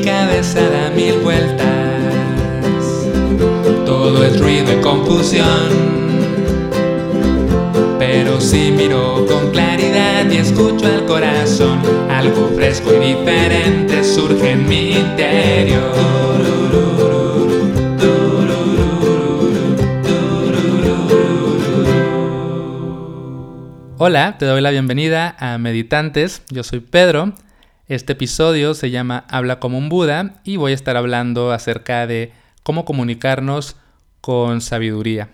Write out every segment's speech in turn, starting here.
Mi cabeza da mil vueltas. Todo es ruido y confusión. Pero si miro con claridad y escucho al corazón, algo fresco y diferente surge en mi interior. Hola, te doy la bienvenida a Meditantes. Yo soy Pedro. Este episodio se llama Habla como un Buda y voy a estar hablando acerca de cómo comunicarnos con sabiduría.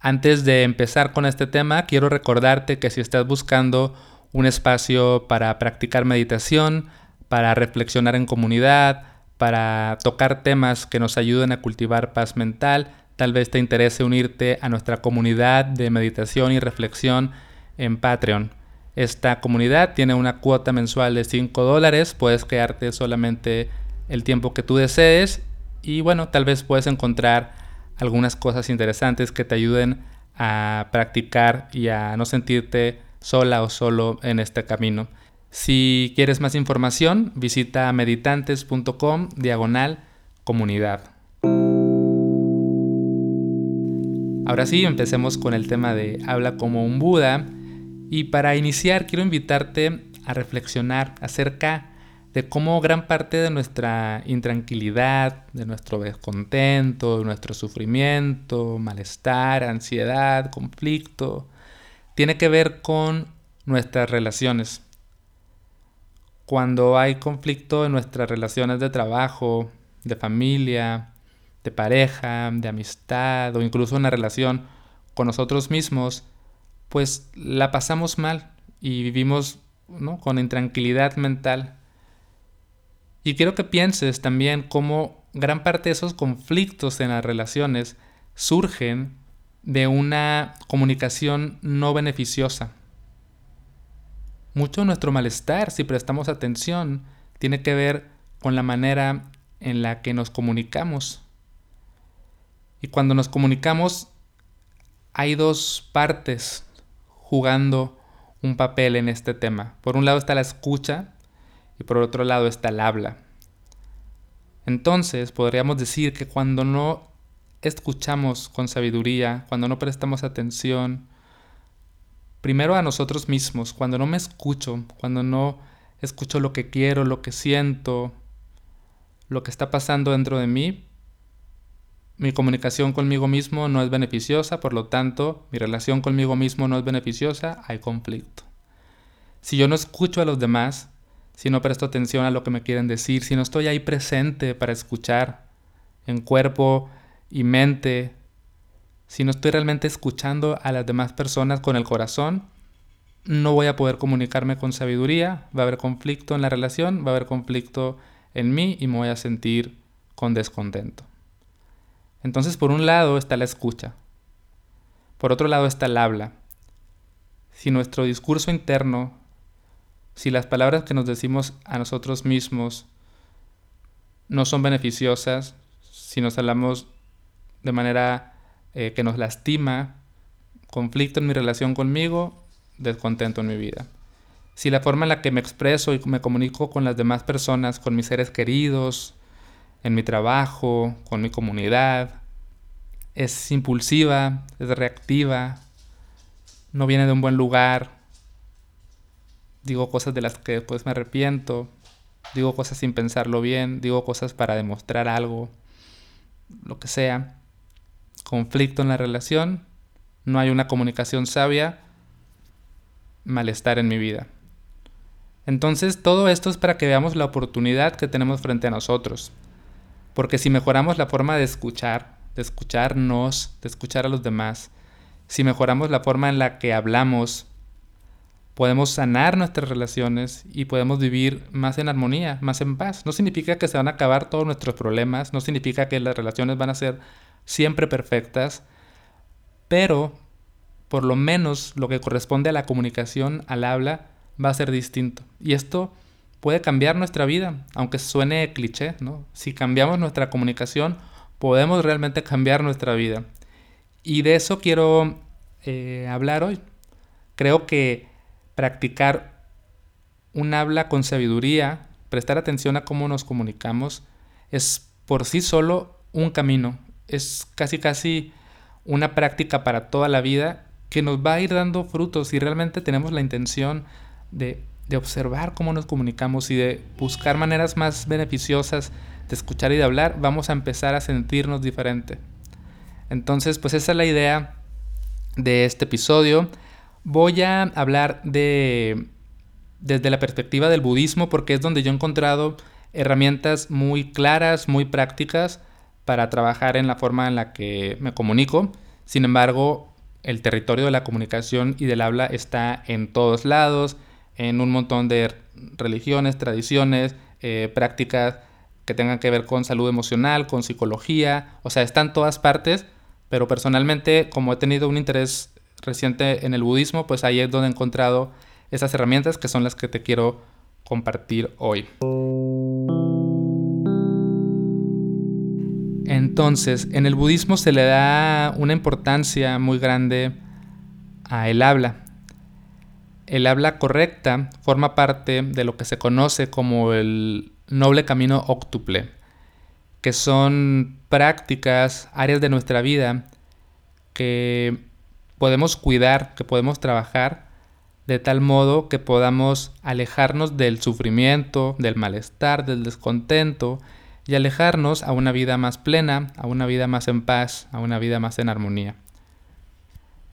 Antes de empezar con este tema, quiero recordarte que si estás buscando un espacio para practicar meditación, para reflexionar en comunidad, para tocar temas que nos ayuden a cultivar paz mental, tal vez te interese unirte a nuestra comunidad de meditación y reflexión en Patreon. Esta comunidad tiene una cuota mensual de 5 dólares, puedes quedarte solamente el tiempo que tú desees y bueno, tal vez puedes encontrar algunas cosas interesantes que te ayuden a practicar y a no sentirte sola o solo en este camino. Si quieres más información, visita meditantes.com diagonal comunidad. Ahora sí, empecemos con el tema de habla como un Buda. Y para iniciar quiero invitarte a reflexionar acerca de cómo gran parte de nuestra intranquilidad, de nuestro descontento, de nuestro sufrimiento, malestar, ansiedad, conflicto, tiene que ver con nuestras relaciones. Cuando hay conflicto en nuestras relaciones de trabajo, de familia, de pareja, de amistad o incluso una relación con nosotros mismos, pues la pasamos mal y vivimos con intranquilidad mental. Y quiero que pienses también cómo gran parte de esos conflictos en las relaciones surgen de una comunicación no beneficiosa. Mucho de nuestro malestar, si prestamos atención, tiene que ver con la manera en la que nos comunicamos. Y cuando nos comunicamos, hay dos partes jugando un papel en este tema. Por un lado está la escucha y por otro lado está el habla. Entonces podríamos decir que cuando no escuchamos con sabiduría, cuando no prestamos atención, primero a nosotros mismos, cuando no me escucho, cuando no escucho lo que quiero, lo que siento, lo que está pasando dentro de mí, mi comunicación conmigo mismo no es beneficiosa, por lo tanto, mi relación conmigo mismo no es beneficiosa, hay conflicto. Si yo no escucho a los demás, si no presto atención a lo que me quieren decir, si no estoy ahí presente para escuchar en cuerpo y mente, si no estoy realmente escuchando a las demás personas con el corazón, no voy a poder comunicarme con sabiduría, va a haber conflicto en la relación, va a haber conflicto en mí y me voy a sentir con descontento. Entonces, por un lado está la escucha. Por otro lado está el habla. Si nuestro discurso interno, si las palabras que nos decimos a nosotros mismos no son beneficiosas, si nos hablamos de manera eh, que nos lastima, conflicto en mi relación conmigo, descontento en mi vida. Si la forma en la que me expreso y me comunico con las demás personas, con mis seres queridos, en mi trabajo, con mi comunidad. Es impulsiva, es reactiva, no viene de un buen lugar. Digo cosas de las que después me arrepiento. Digo cosas sin pensarlo bien. Digo cosas para demostrar algo. Lo que sea. Conflicto en la relación. No hay una comunicación sabia. Malestar en mi vida. Entonces todo esto es para que veamos la oportunidad que tenemos frente a nosotros. Porque si mejoramos la forma de escuchar, de escucharnos, de escuchar a los demás, si mejoramos la forma en la que hablamos, podemos sanar nuestras relaciones y podemos vivir más en armonía, más en paz. No significa que se van a acabar todos nuestros problemas, no significa que las relaciones van a ser siempre perfectas, pero por lo menos lo que corresponde a la comunicación, al habla, va a ser distinto. Y esto puede cambiar nuestra vida, aunque suene cliché, ¿no? Si cambiamos nuestra comunicación, podemos realmente cambiar nuestra vida. Y de eso quiero eh, hablar hoy. Creo que practicar un habla con sabiduría prestar atención a cómo nos comunicamos, es por sí solo un camino, es casi casi una práctica para toda la vida que nos va a ir dando frutos si realmente tenemos la intención de, de observar cómo nos comunicamos y de buscar maneras más beneficiosas de escuchar y de hablar, vamos a empezar a sentirnos diferente. Entonces, pues esa es la idea de este episodio. Voy a hablar de desde la perspectiva del budismo porque es donde yo he encontrado herramientas muy claras, muy prácticas para trabajar en la forma en la que me comunico. Sin embargo, el territorio de la comunicación y del habla está en todos lados, en un montón de religiones, tradiciones, eh, prácticas que tengan que ver con salud emocional, con psicología, o sea, están todas partes, pero personalmente, como he tenido un interés reciente en el budismo, pues ahí es donde he encontrado esas herramientas que son las que te quiero compartir hoy. Entonces, en el budismo se le da una importancia muy grande a el habla. El habla correcta forma parte de lo que se conoce como el noble camino octuple, que son prácticas, áreas de nuestra vida que podemos cuidar, que podemos trabajar de tal modo que podamos alejarnos del sufrimiento, del malestar, del descontento y alejarnos a una vida más plena, a una vida más en paz, a una vida más en armonía.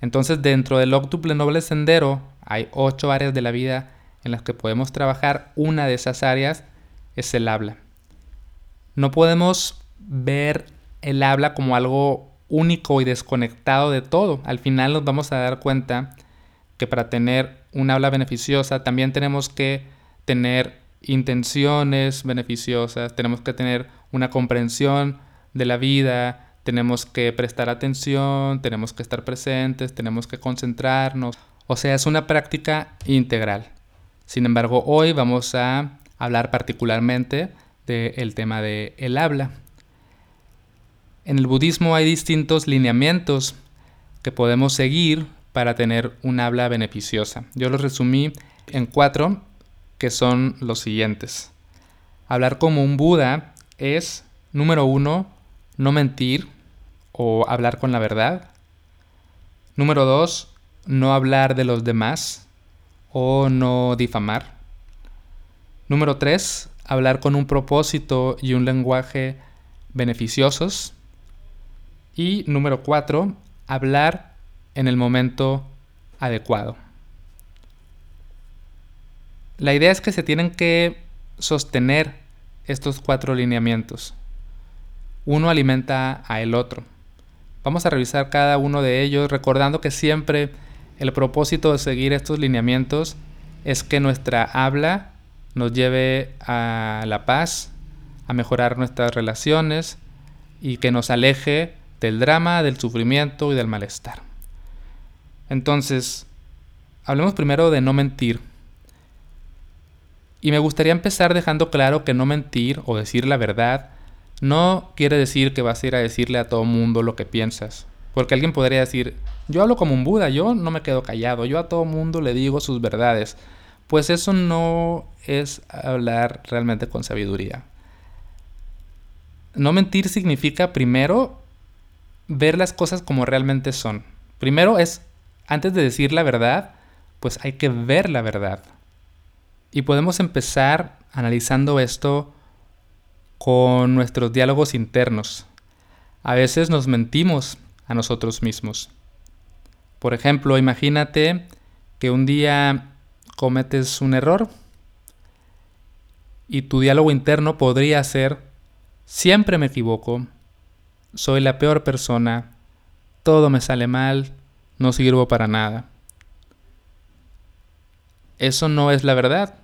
Entonces dentro del octuple noble sendero hay ocho áreas de la vida en las que podemos trabajar. Una de esas áreas es el habla. No podemos ver el habla como algo único y desconectado de todo. Al final nos vamos a dar cuenta que para tener un habla beneficiosa también tenemos que tener intenciones beneficiosas, tenemos que tener una comprensión de la vida, tenemos que prestar atención, tenemos que estar presentes, tenemos que concentrarnos. O sea, es una práctica integral. Sin embargo, hoy vamos a hablar particularmente del tema del el habla. En el budismo hay distintos lineamientos que podemos seguir para tener un habla beneficiosa. Yo los resumí en cuatro, que son los siguientes. Hablar como un Buda es, número uno, no mentir o hablar con la verdad. Número dos, no hablar de los demás o no difamar. Número 3. Hablar con un propósito y un lenguaje beneficiosos. Y número 4. Hablar en el momento adecuado. La idea es que se tienen que sostener estos cuatro lineamientos. Uno alimenta a el otro. Vamos a revisar cada uno de ellos recordando que siempre el propósito de seguir estos lineamientos es que nuestra habla nos lleve a la paz, a mejorar nuestras relaciones y que nos aleje del drama, del sufrimiento y del malestar. Entonces, hablemos primero de no mentir. Y me gustaría empezar dejando claro que no mentir o decir la verdad no quiere decir que vas a ir a decirle a todo mundo lo que piensas. Porque alguien podría decir, yo hablo como un Buda, yo no me quedo callado, yo a todo mundo le digo sus verdades pues eso no es hablar realmente con sabiduría. No mentir significa primero ver las cosas como realmente son. Primero es, antes de decir la verdad, pues hay que ver la verdad. Y podemos empezar analizando esto con nuestros diálogos internos. A veces nos mentimos a nosotros mismos. Por ejemplo, imagínate que un día cometes un error y tu diálogo interno podría ser, siempre me equivoco, soy la peor persona, todo me sale mal, no sirvo para nada. Eso no es la verdad.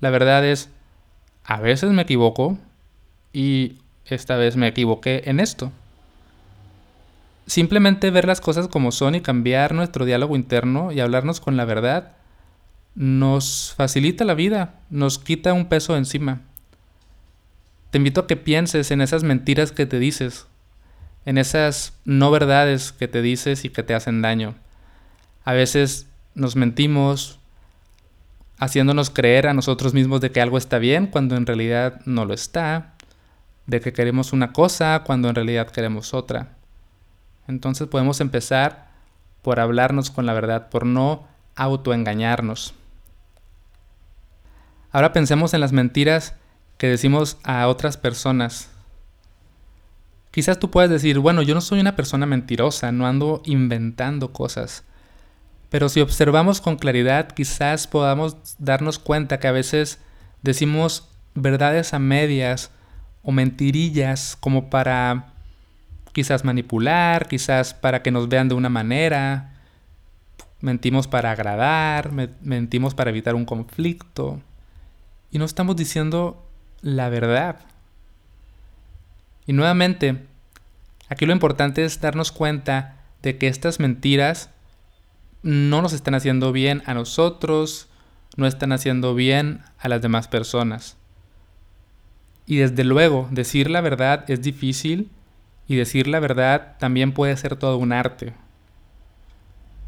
La verdad es, a veces me equivoco y esta vez me equivoqué en esto. Simplemente ver las cosas como son y cambiar nuestro diálogo interno y hablarnos con la verdad nos facilita la vida, nos quita un peso encima. Te invito a que pienses en esas mentiras que te dices, en esas no verdades que te dices y que te hacen daño. A veces nos mentimos haciéndonos creer a nosotros mismos de que algo está bien cuando en realidad no lo está, de que queremos una cosa cuando en realidad queremos otra. Entonces podemos empezar por hablarnos con la verdad, por no autoengañarnos. Ahora pensemos en las mentiras que decimos a otras personas. Quizás tú puedes decir, bueno, yo no soy una persona mentirosa, no ando inventando cosas. Pero si observamos con claridad, quizás podamos darnos cuenta que a veces decimos verdades a medias o mentirillas como para quizás manipular, quizás para que nos vean de una manera. Mentimos para agradar, mentimos para evitar un conflicto. Y no estamos diciendo la verdad. Y nuevamente, aquí lo importante es darnos cuenta de que estas mentiras no nos están haciendo bien a nosotros, no están haciendo bien a las demás personas. Y desde luego, decir la verdad es difícil y decir la verdad también puede ser todo un arte.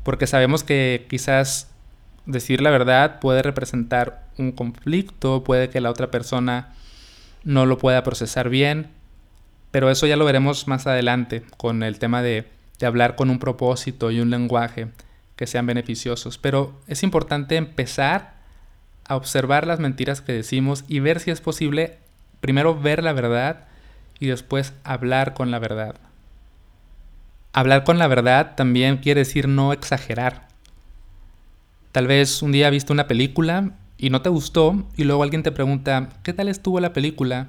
Porque sabemos que quizás decir la verdad puede representar un conflicto, puede que la otra persona no lo pueda procesar bien, pero eso ya lo veremos más adelante con el tema de, de hablar con un propósito y un lenguaje que sean beneficiosos. Pero es importante empezar a observar las mentiras que decimos y ver si es posible primero ver la verdad y después hablar con la verdad. Hablar con la verdad también quiere decir no exagerar. Tal vez un día viste una película y no te gustó y luego alguien te pregunta, ¿qué tal estuvo la película?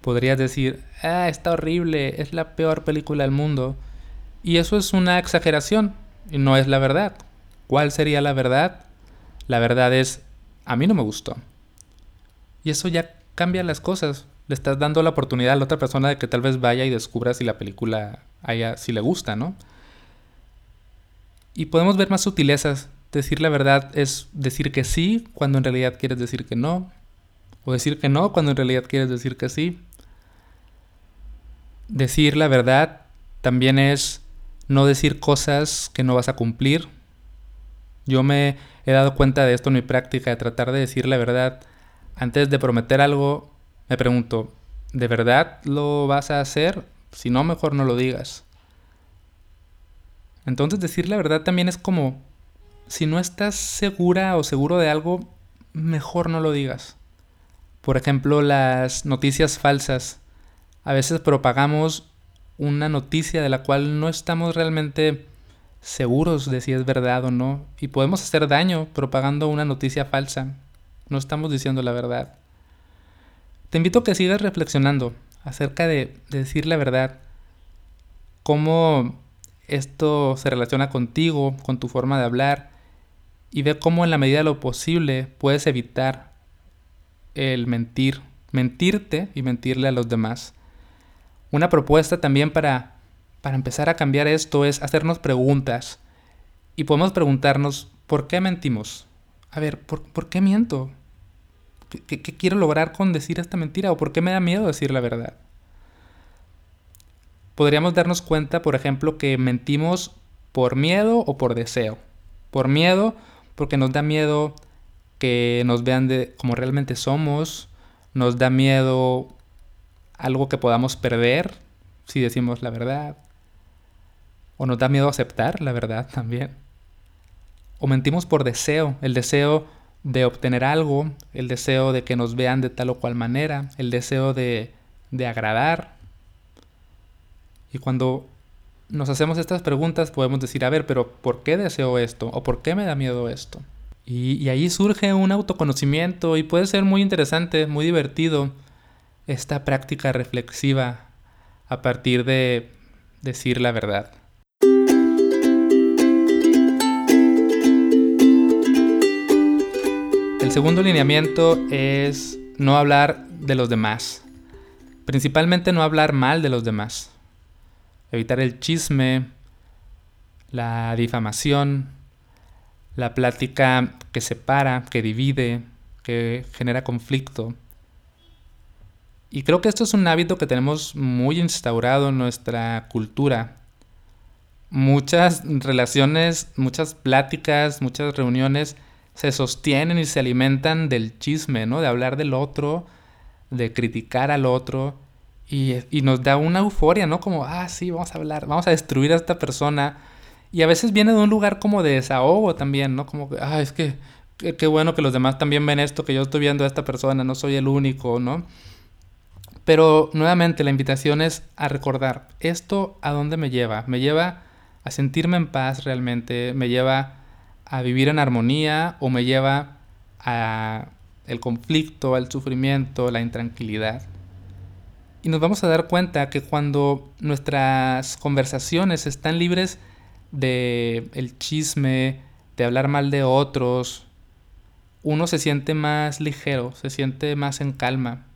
Podrías decir, ah, está horrible, es la peor película del mundo. Y eso es una exageración y no es la verdad. ¿Cuál sería la verdad? La verdad es, a mí no me gustó. Y eso ya cambia las cosas. Le estás dando la oportunidad a la otra persona de que tal vez vaya y descubra si la película haya, si le gusta, ¿no? Y podemos ver más sutilezas. Decir la verdad es decir que sí cuando en realidad quieres decir que no. O decir que no cuando en realidad quieres decir que sí. Decir la verdad también es no decir cosas que no vas a cumplir. Yo me he dado cuenta de esto en mi práctica, de tratar de decir la verdad. Antes de prometer algo, me pregunto, ¿de verdad lo vas a hacer? Si no, mejor no lo digas. Entonces decir la verdad también es como, si no estás segura o seguro de algo, mejor no lo digas. Por ejemplo, las noticias falsas. A veces propagamos una noticia de la cual no estamos realmente seguros de si es verdad o no y podemos hacer daño propagando una noticia falsa. No estamos diciendo la verdad. Te invito a que sigas reflexionando acerca de, decir la verdad, cómo esto se relaciona contigo, con tu forma de hablar y ve cómo en la medida de lo posible puedes evitar el mentir, mentirte y mentirle a los demás. Una propuesta también para, para empezar a cambiar esto es hacernos preguntas. Y podemos preguntarnos, ¿por qué mentimos? A ver, ¿por, qué miento? ¿Qué, ¿Qué, quiero lograr con decir esta mentira? ¿O por qué me da miedo decir la verdad? Podríamos darnos cuenta, por ejemplo, que mentimos por miedo o por deseo. Por miedo, porque nos da miedo que nos vean de como realmente somos. Nos da miedo algo que podamos perder si decimos la verdad. O nos da miedo aceptar la verdad también. O mentimos por deseo, el deseo de obtener algo, el deseo de que nos vean de tal o cual manera, el deseo de, de agradar. Y cuando nos hacemos estas preguntas podemos decir, a ver, pero ¿por qué deseo esto? ¿O por qué me da miedo esto? Y, y ahí surge un autoconocimiento y puede ser muy interesante, muy divertido esta práctica reflexiva a partir de decir la verdad. El segundo lineamiento es no hablar de los demás. Principalmente no hablar mal de los demás. Evitar el chisme, la difamación, la plática que separa, que divide, que genera conflicto. Y creo que esto es un hábito que tenemos muy instaurado en nuestra cultura. Muchas relaciones, muchas pláticas, muchas reuniones se sostienen y se alimentan del chisme, ¿no? De hablar del otro, de criticar al otro. Y, nos da una euforia, ¿no? Como, ah, sí, vamos a hablar, vamos a destruir a esta persona. Y a veces viene de un lugar como de desahogo también, ¿no? Como, ah, es que qué bueno que los demás también ven esto, que yo estoy viendo a esta persona, no soy el único, ¿no? Pero nuevamente la invitación es a recordar, ¿esto a dónde me lleva? Me lleva a sentirme en paz realmente, me lleva a vivir en armonía o me lleva a el conflicto, al sufrimiento, la intranquilidad. Y nos vamos a dar cuenta que cuando nuestras conversaciones están libres de el chisme, de hablar mal de otros, uno se siente más ligero, se siente más en calma.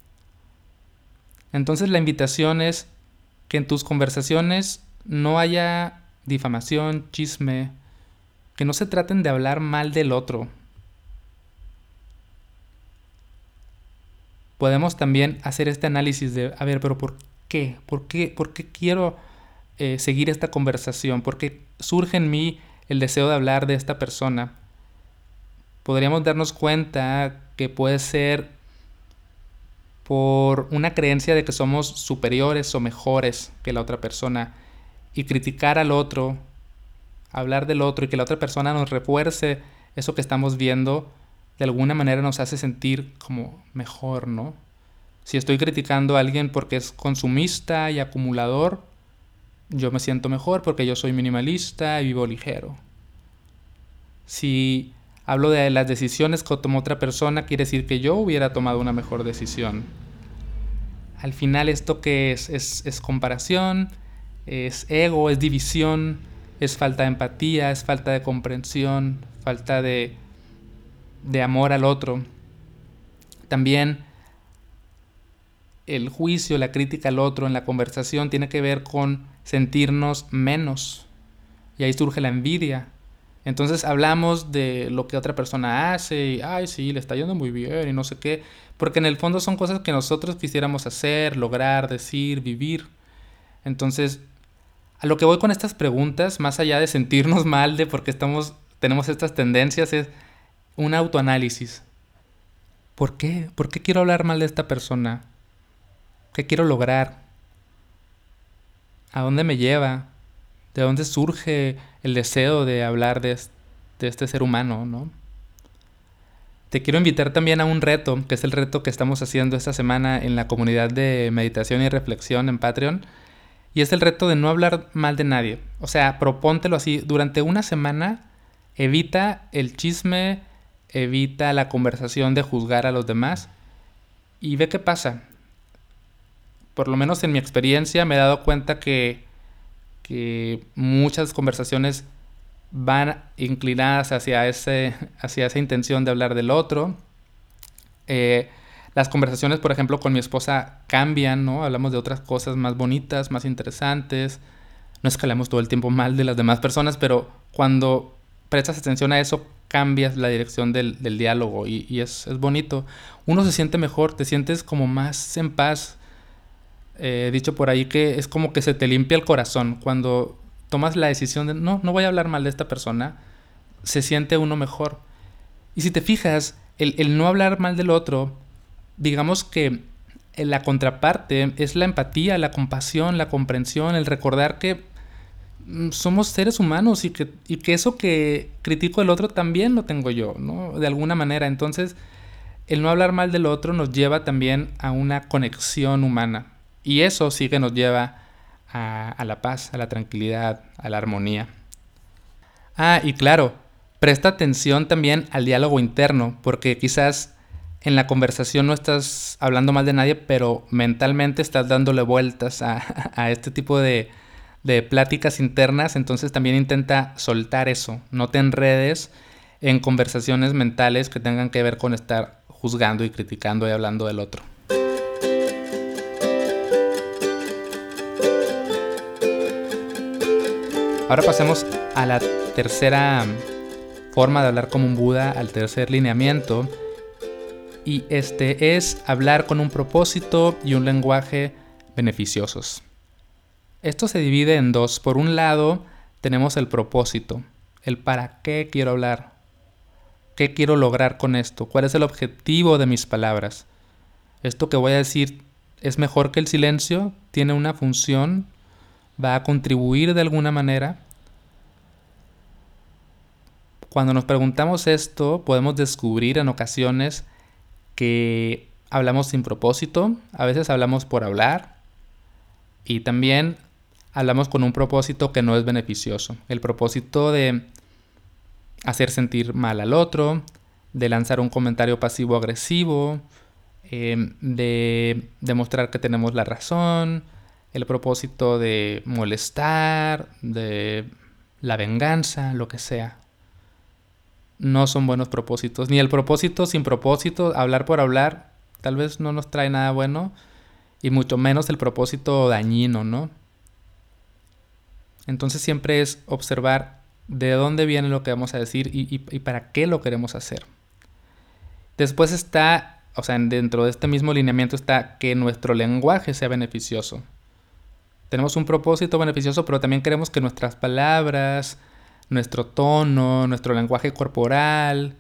Entonces la invitación es que en tus conversaciones no haya difamación, chisme, que no se traten de hablar mal del otro. Podemos también hacer este análisis de, a ver, pero ¿por qué? ¿Por qué, ¿Por qué quiero eh, seguir esta conversación? ¿Por qué surge en mí el deseo de hablar de esta persona? Podríamos darnos cuenta que puede ser por una creencia de que somos superiores o mejores que la otra persona y criticar al otro hablar del otro y que la otra persona nos refuerce eso que estamos viendo, de alguna manera nos hace sentir como mejor, ¿no? Si estoy criticando a alguien porque es consumista y acumulador, yo me siento mejor porque yo soy minimalista y vivo ligero. Si hablo de las decisiones que tomó otra persona, quiere decir que yo hubiera tomado una mejor decisión. Al final esto que es, es, es comparación, es ego, es división, es falta de empatía, es falta de comprensión, falta de, de amor al otro. También el juicio, la crítica al otro en la conversación tiene que ver con sentirnos menos. Y ahí surge la envidia. Entonces hablamos de lo que otra persona hace y, ay, sí, le está yendo muy bien y no sé qué. Porque en el fondo son cosas que nosotros quisiéramos hacer, lograr, decir, vivir. Entonces a lo que voy con estas preguntas, más allá de sentirnos mal de por qué estamos, tenemos estas tendencias, es un autoanálisis. ¿Por qué? ¿Por qué quiero hablar mal de esta persona? ¿Qué quiero lograr? ¿A dónde me lleva? ¿De dónde surge el deseo de hablar de, este ser humano, no? Te quiero invitar también a un reto, que es el reto que estamos haciendo esta semana en la comunidad de meditación y reflexión en Patreon y es el reto de no hablar mal de nadie. O sea, propóntelo así. Durante una semana, evita el chisme, evita la conversación de juzgar a los demás y ve qué pasa. Por lo menos en mi experiencia me he dado cuenta que, que muchas conversaciones van inclinadas hacia, ese, hacia esa intención de hablar del otro. Eh, las conversaciones, por ejemplo, con mi esposa cambian, ¿no? Hablamos de otras cosas más bonitas, más interesantes. No es que hablemos todo el tiempo mal de las demás personas, pero cuando prestas atención a eso, cambias la dirección del, diálogo y, es, bonito. Uno se siente mejor, te sientes como más en paz. He dicho por ahí que es como que se te limpia el corazón. Cuando tomas la decisión de no, no voy a hablar mal de esta persona, se siente uno mejor. Y si te fijas, el, el no hablar mal del otro digamos que eh, la contraparte es la empatía, la compasión, la comprensión, el recordar que mm, somos seres humanos y que, y que eso que critico del otro también lo tengo yo, ¿no? De alguna manera. Entonces, el no hablar mal del otro nos lleva también a una conexión humana. Y eso sí que nos lleva a, a la paz, a la tranquilidad, a la armonía. Ah, y claro, presta atención también al diálogo interno, porque quizás en la conversación no estás hablando mal de nadie, pero mentalmente estás dándole vueltas a, este tipo de, de, pláticas internas, entonces también intenta soltar eso, no te enredes en conversaciones mentales que tengan que ver con estar juzgando y criticando y hablando del otro. Ahora pasemos a la tercera forma de hablar como un Buda, al tercer lineamiento, y este es hablar con un propósito y un lenguaje beneficiosos. Esto se divide en dos. Por un lado, tenemos el propósito, el para qué quiero hablar. ¿Qué quiero lograr con esto? ¿Cuál es el objetivo de mis palabras? ¿Esto que voy a decir es mejor que el silencio? ¿Tiene una función? ¿Va a contribuir de alguna manera? Cuando nos preguntamos esto, podemos descubrir en ocasiones que hablamos sin propósito, a veces hablamos por hablar y también hablamos con un propósito que no es beneficioso. El propósito de hacer sentir mal al otro, de lanzar un comentario pasivo-agresivo, em, de demostrar que tenemos la razón, el propósito de molestar, de la venganza, lo que sea no son buenos propósitos. Ni el propósito sin propósito, hablar por hablar, tal vez no nos trae nada bueno. Y mucho menos el propósito dañino, ¿no? Entonces siempre es observar de dónde viene lo que vamos a decir y, para qué lo queremos hacer. Después está, o sea, dentro de este mismo lineamiento está que nuestro lenguaje sea beneficioso. Tenemos un propósito beneficioso, pero también queremos que nuestras palabras, nuestro tono, nuestro lenguaje corporal,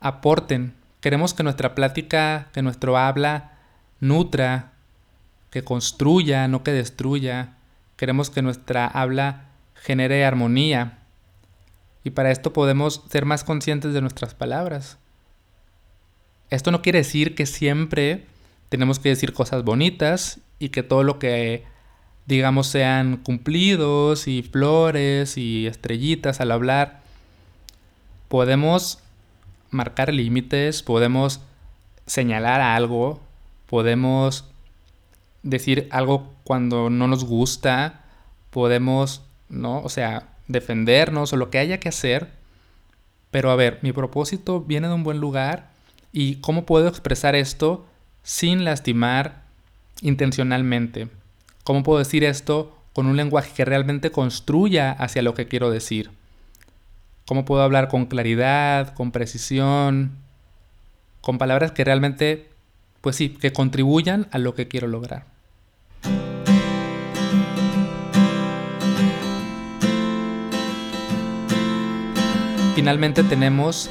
aporten. Queremos que nuestra plática, que nuestro habla nutra, que construya, no que destruya. Queremos que nuestra habla genere armonía. Y para esto podemos ser más conscientes de nuestras palabras. Esto no quiere decir que siempre tenemos que decir cosas bonitas y que todo lo que digamos, sean cumplidos y flores y estrellitas al hablar. Podemos marcar límites, podemos señalar algo, podemos decir algo cuando no nos gusta, podemos, ¿no? O sea, defendernos o lo que haya que hacer. Pero a ver, mi propósito viene de un buen lugar y cómo puedo expresar esto sin lastimar intencionalmente. ¿Cómo puedo decir esto con un lenguaje que realmente construya hacia lo que quiero decir? ¿Cómo puedo hablar con claridad, con precisión, con palabras que realmente, pues sí, que contribuyan a lo que quiero lograr? Finalmente tenemos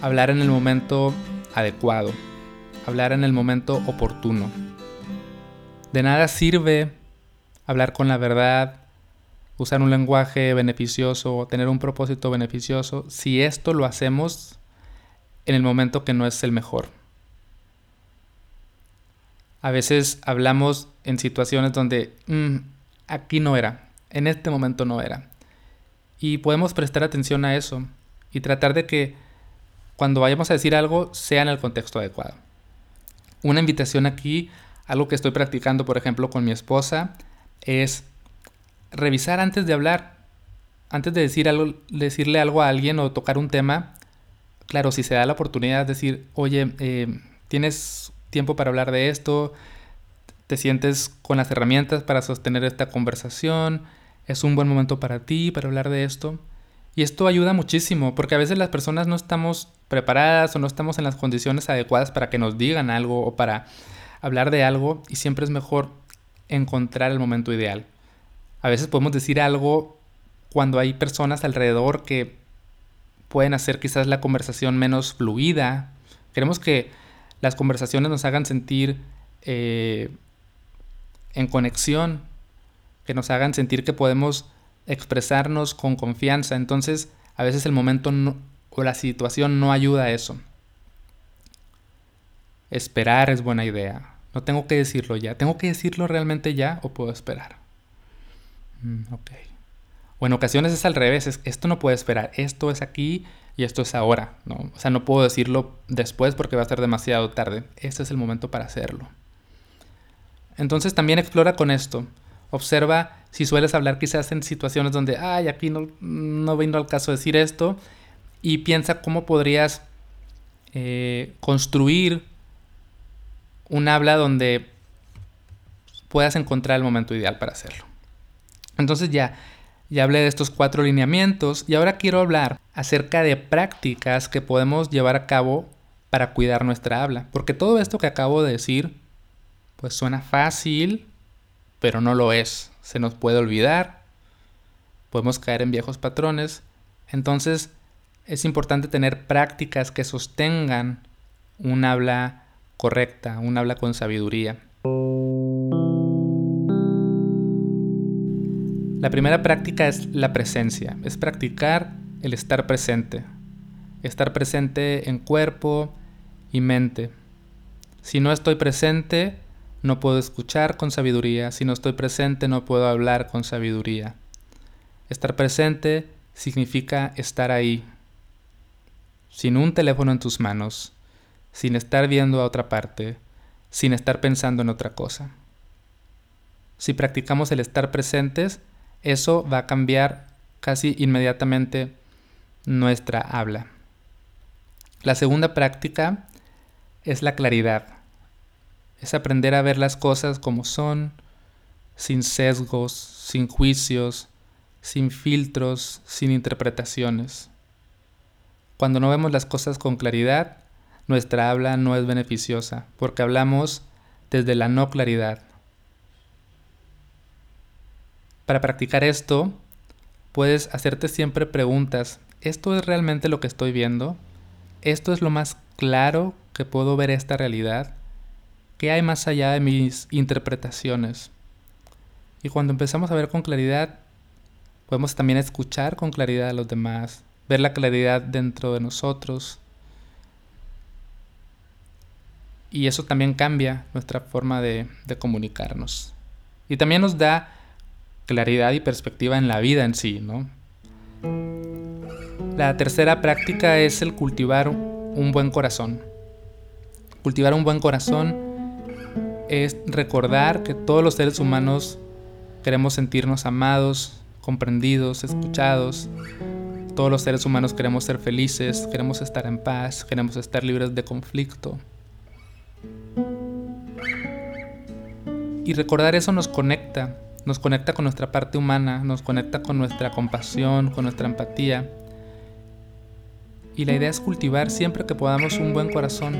hablar en el momento adecuado, hablar en el momento oportuno. De nada sirve hablar con la verdad, usar un lenguaje beneficioso, tener un propósito beneficioso, si esto lo hacemos en el momento que no es el mejor. A veces hablamos en situaciones donde mm, aquí no era, en este momento no era. Y podemos prestar atención a eso y tratar de que cuando vayamos a decir algo sea en el contexto adecuado. Una invitación aquí, algo que estoy practicando por ejemplo con mi esposa, es revisar antes de hablar, antes de decir algo, decirle algo a alguien o tocar un tema. Claro, si se da la oportunidad de decir, oye, eh, tienes tiempo para hablar de esto, te sientes con las herramientas para sostener esta conversación, es un buen momento para ti, para hablar de esto. Y esto ayuda muchísimo, porque a veces las personas no estamos preparadas o no estamos en las condiciones adecuadas para que nos digan algo o para hablar de algo, y siempre es mejor encontrar el momento ideal. A veces podemos decir algo cuando hay personas alrededor que pueden hacer quizás la conversación menos fluida. Queremos que las conversaciones nos hagan sentir eh, en conexión, que nos hagan sentir que podemos expresarnos con confianza. Entonces, a veces el momento o la situación no ayuda a eso. Esperar es buena idea. No tengo que decirlo ya. ¿Tengo que decirlo realmente ya o puedo esperar? Mm, ok. O en ocasiones es al revés. esto no puede esperar. Esto es aquí y esto es ahora. O sea, no puedo decirlo después porque va a ser demasiado tarde. Este es el momento para hacerlo. Entonces también explora con esto. Observa si sueles hablar quizás en situaciones donde, ay, aquí no, no vino al caso decir esto. Y piensa cómo podrías eh, construir un habla donde puedas encontrar el momento ideal para hacerlo. Entonces ya, ya hablé de estos cuatro lineamientos y ahora quiero hablar acerca de prácticas que podemos llevar a cabo para cuidar nuestra habla. Porque todo esto que acabo de decir, pues suena fácil, pero no lo es. Se nos puede olvidar, podemos caer en viejos patrones. Entonces, es importante tener prácticas que sostengan un habla correcta, un habla con sabiduría. La primera práctica es la presencia, es practicar el estar presente, estar presente en cuerpo y mente. Si no estoy presente, no puedo escuchar con sabiduría, si no estoy presente, no puedo hablar con sabiduría. Estar presente significa estar ahí, sin un teléfono en tus manos, sin estar viendo a otra parte, sin estar pensando en otra cosa. Si practicamos el estar presentes, eso va a cambiar casi inmediatamente nuestra habla. La segunda práctica es la claridad. Es aprender a ver las cosas como son, sin sesgos, sin juicios, sin filtros, sin interpretaciones. Cuando no vemos las cosas con claridad, nuestra habla no es beneficiosa, porque hablamos desde la no claridad. Para practicar esto, puedes hacerte siempre preguntas. ¿Esto es realmente lo que estoy viendo? ¿Esto es lo más claro que puedo ver esta realidad? ¿Qué hay más allá de mis interpretaciones? Y cuando empezamos a ver con claridad, podemos también escuchar con claridad a los demás, ver la claridad dentro de nosotros. Y eso también cambia nuestra forma de, comunicarnos. Y también nos da claridad y perspectiva en la vida en sí, ¿no? La tercera práctica es el cultivar un buen corazón. Cultivar un buen corazón es recordar que todos los seres humanos queremos sentirnos amados, comprendidos, escuchados, todos los seres humanos queremos ser felices, queremos estar en paz, queremos estar libres de conflicto. Y recordar eso nos conecta, nos conecta con nuestra parte humana, nos conecta con nuestra compasión, con nuestra empatía. Y la idea es cultivar siempre que podamos un buen corazón.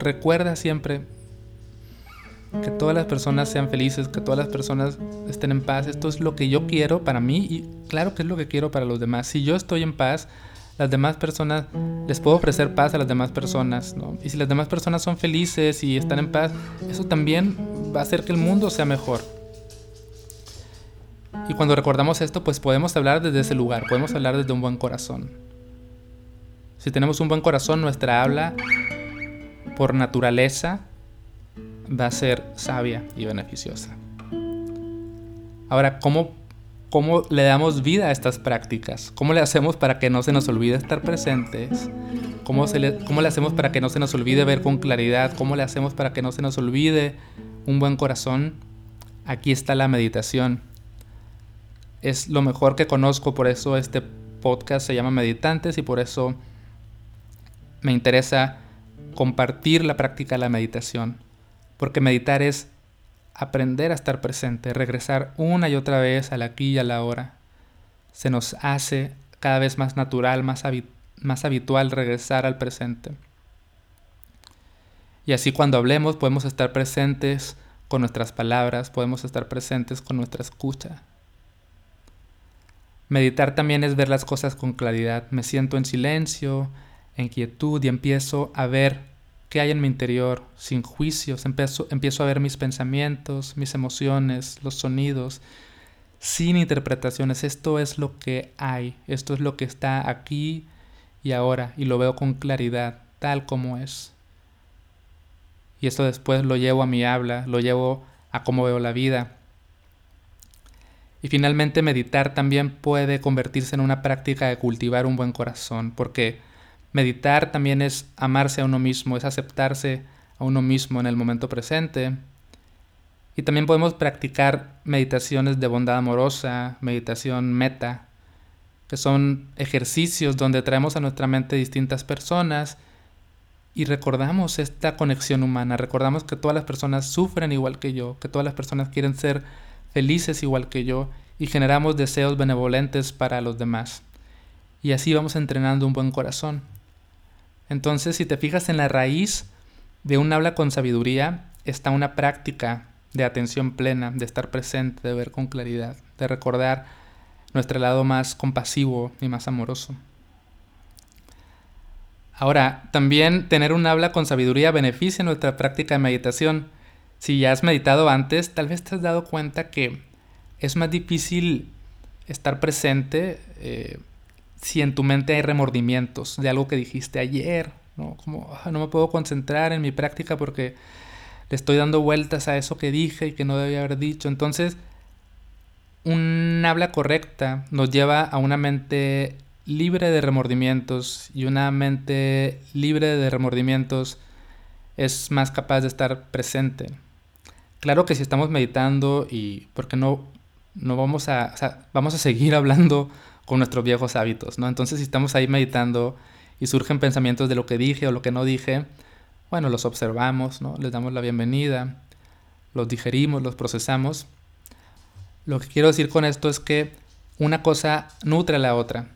Recuerda siempre que todas las personas sean felices, que todas las personas estén en paz. Esto es lo que yo quiero para mí y claro que es lo que quiero para los demás. Si yo estoy en paz, las demás personas, les puedo ofrecer paz a las demás personas, ¿no? Y si las demás personas son felices y están en paz, eso también va a hacer que el mundo sea mejor. Y cuando recordamos esto, pues podemos hablar desde ese lugar, podemos hablar desde un buen corazón. Si tenemos un buen corazón, nuestra habla, por naturaleza, va a ser sabia y beneficiosa. Ahora, ¿cómo, ¿cómo le damos vida a estas prácticas? ¿Cómo le hacemos para que no se nos olvide estar presentes? ¿Cómo, se le, ¿Cómo le hacemos para que no se nos olvide ver con claridad? ¿Cómo le hacemos para que no se nos olvide un buen corazón? Aquí está la meditación. Es lo mejor que conozco, por eso este podcast se llama Meditantes y por eso me interesa compartir la práctica de la meditación porque meditar es aprender a estar presente, regresar una y otra vez al aquí y a la hora. Se nos hace cada vez más natural, más, más habitual regresar al presente. Y así cuando hablemos podemos estar presentes con nuestras palabras, podemos estar presentes con nuestra escucha. Meditar también es ver las cosas con claridad. Me siento en silencio, en quietud y empiezo a ver hay en mi interior, sin juicios, empiezo, empiezo a ver mis pensamientos, mis emociones, los sonidos, sin interpretaciones. Esto es lo que hay, esto es lo que está aquí y ahora, y lo veo con claridad, tal como es. Y esto después lo llevo a mi habla, lo llevo a cómo veo la vida. Y finalmente meditar también puede convertirse en una práctica de cultivar un buen corazón, porque Meditar también es amarse a uno mismo, es aceptarse a uno mismo en el momento presente. Y también podemos practicar meditaciones de bondad amorosa, meditación meta, que son ejercicios donde traemos a nuestra mente distintas personas y recordamos esta conexión humana, recordamos que todas las personas sufren igual que yo, que todas las personas quieren ser felices igual que yo y generamos deseos benevolentes para los demás. Y así vamos entrenando un buen corazón. Entonces, si te fijas en la raíz de un habla con sabiduría, está una práctica de atención plena, de estar presente, de ver con claridad, de recordar nuestro lado más compasivo y más amoroso. Ahora, también tener un habla con sabiduría beneficia nuestra práctica de meditación. Si ya has meditado antes, tal vez te has dado cuenta que es más difícil estar presente eh, si en tu mente hay remordimientos de algo que dijiste ayer, ¿no? Como ah, no me puedo concentrar en mi práctica porque le estoy dando vueltas a eso que dije y que no debía haber dicho. Entonces, un habla correcta nos lleva a una mente libre de remordimientos y una mente libre de remordimientos es más capaz de estar presente. Claro que si estamos meditando y porque no no vamos a, vamos a seguir hablando nuestros viejos hábitos, ¿no? Entonces si estamos ahí meditando y surgen pensamientos de lo que dije o lo que no dije, bueno, los observamos, ¿no? Les damos la bienvenida, los digerimos, los procesamos. Lo que quiero decir con esto es que una cosa nutre a la otra.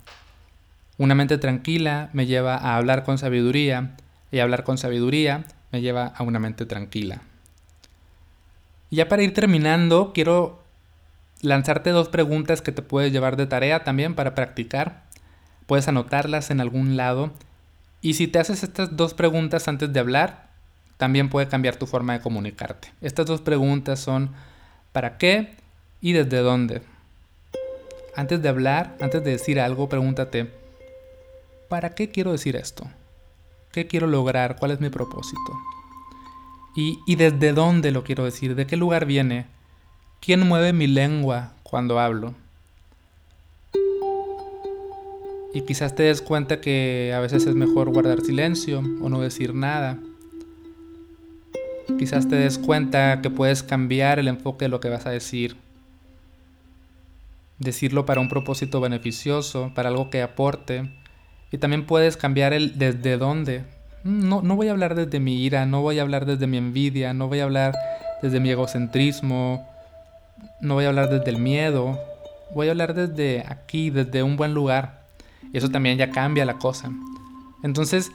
Una mente tranquila me lleva a hablar con sabiduría y hablar con sabiduría me lleva a una mente tranquila. Ya para ir terminando, quiero lanzarte dos preguntas que te puedes llevar de tarea también para practicar. Puedes anotarlas en algún lado. Y si te haces estas dos preguntas antes de hablar, también puede cambiar tu forma de comunicarte. Estas dos preguntas son ¿para qué y desde dónde? Antes de hablar, antes de decir algo, pregúntate ¿para qué quiero decir esto? ¿Qué quiero lograr? ¿Cuál es mi propósito? Y, y desde dónde lo quiero decir, de qué lugar viene, ¿Quién mueve mi lengua cuando hablo? Y quizás te des cuenta que a veces es mejor guardar silencio o no decir nada. Quizás te des cuenta que puedes cambiar el enfoque de lo que vas a decir. Decirlo para un propósito beneficioso, para algo que aporte. Y también puedes cambiar el desde dónde. No, no voy a hablar desde mi ira, no voy a hablar desde mi envidia, no voy a hablar desde mi egocentrismo, no voy a hablar desde el miedo, voy a hablar desde aquí, desde un buen lugar. Eso también ya cambia la cosa. Entonces,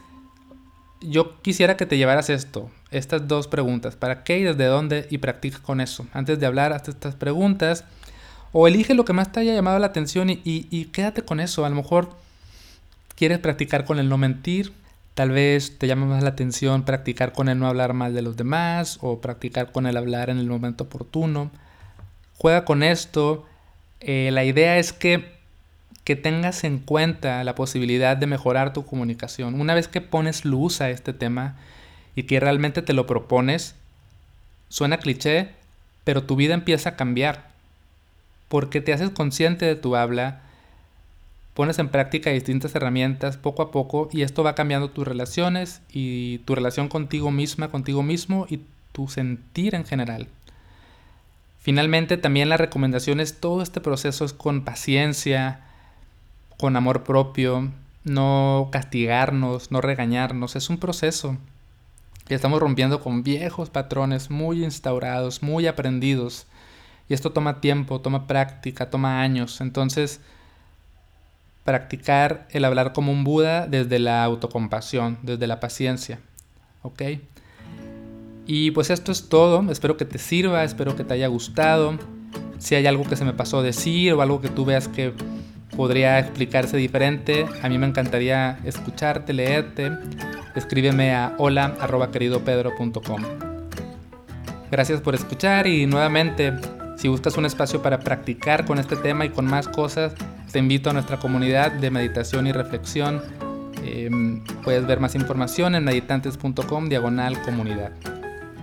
yo quisiera que te llevaras esto, estas dos preguntas, ¿para qué y desde dónde? Y practica con eso. Antes de hablar, haz estas preguntas. O elige lo que más te haya llamado la atención y, y quédate con eso. A lo mejor quieres practicar con el no mentir. Tal vez te llame más la atención practicar con el no hablar mal de los demás o practicar con el hablar en el momento oportuno juega con esto. Eh, la idea es que, que tengas en cuenta la posibilidad de mejorar tu comunicación. Una vez que pones luz a este tema y que realmente te lo propones, suena cliché, pero tu vida empieza a cambiar. Porque te haces consciente de tu habla, pones en práctica distintas herramientas poco a poco y esto va cambiando tus relaciones y tu relación contigo misma, contigo mismo y tu sentir en general. Finalmente, también la recomendación es todo este proceso es con paciencia, con amor propio, no castigarnos, no regañarnos, es un proceso. estamos rompiendo con viejos patrones muy instaurados, muy aprendidos. Y esto toma tiempo, toma práctica, toma años. Entonces, practicar el hablar como un Buda desde la autocompasión, desde la paciencia. ¿Ok? Y pues esto es todo, espero que te sirva, espero que te haya gustado. Si hay algo que se me pasó decir o algo que tú veas que podría explicarse diferente, a mí me encantaría escucharte, leerte. Escríbeme a hola.queridopedro.com. Gracias por escuchar y nuevamente, si buscas un espacio para practicar con este tema y con más cosas, te invito a nuestra comunidad de meditación y reflexión. Em, puedes ver más información en meditantes.com diagonal comunidad.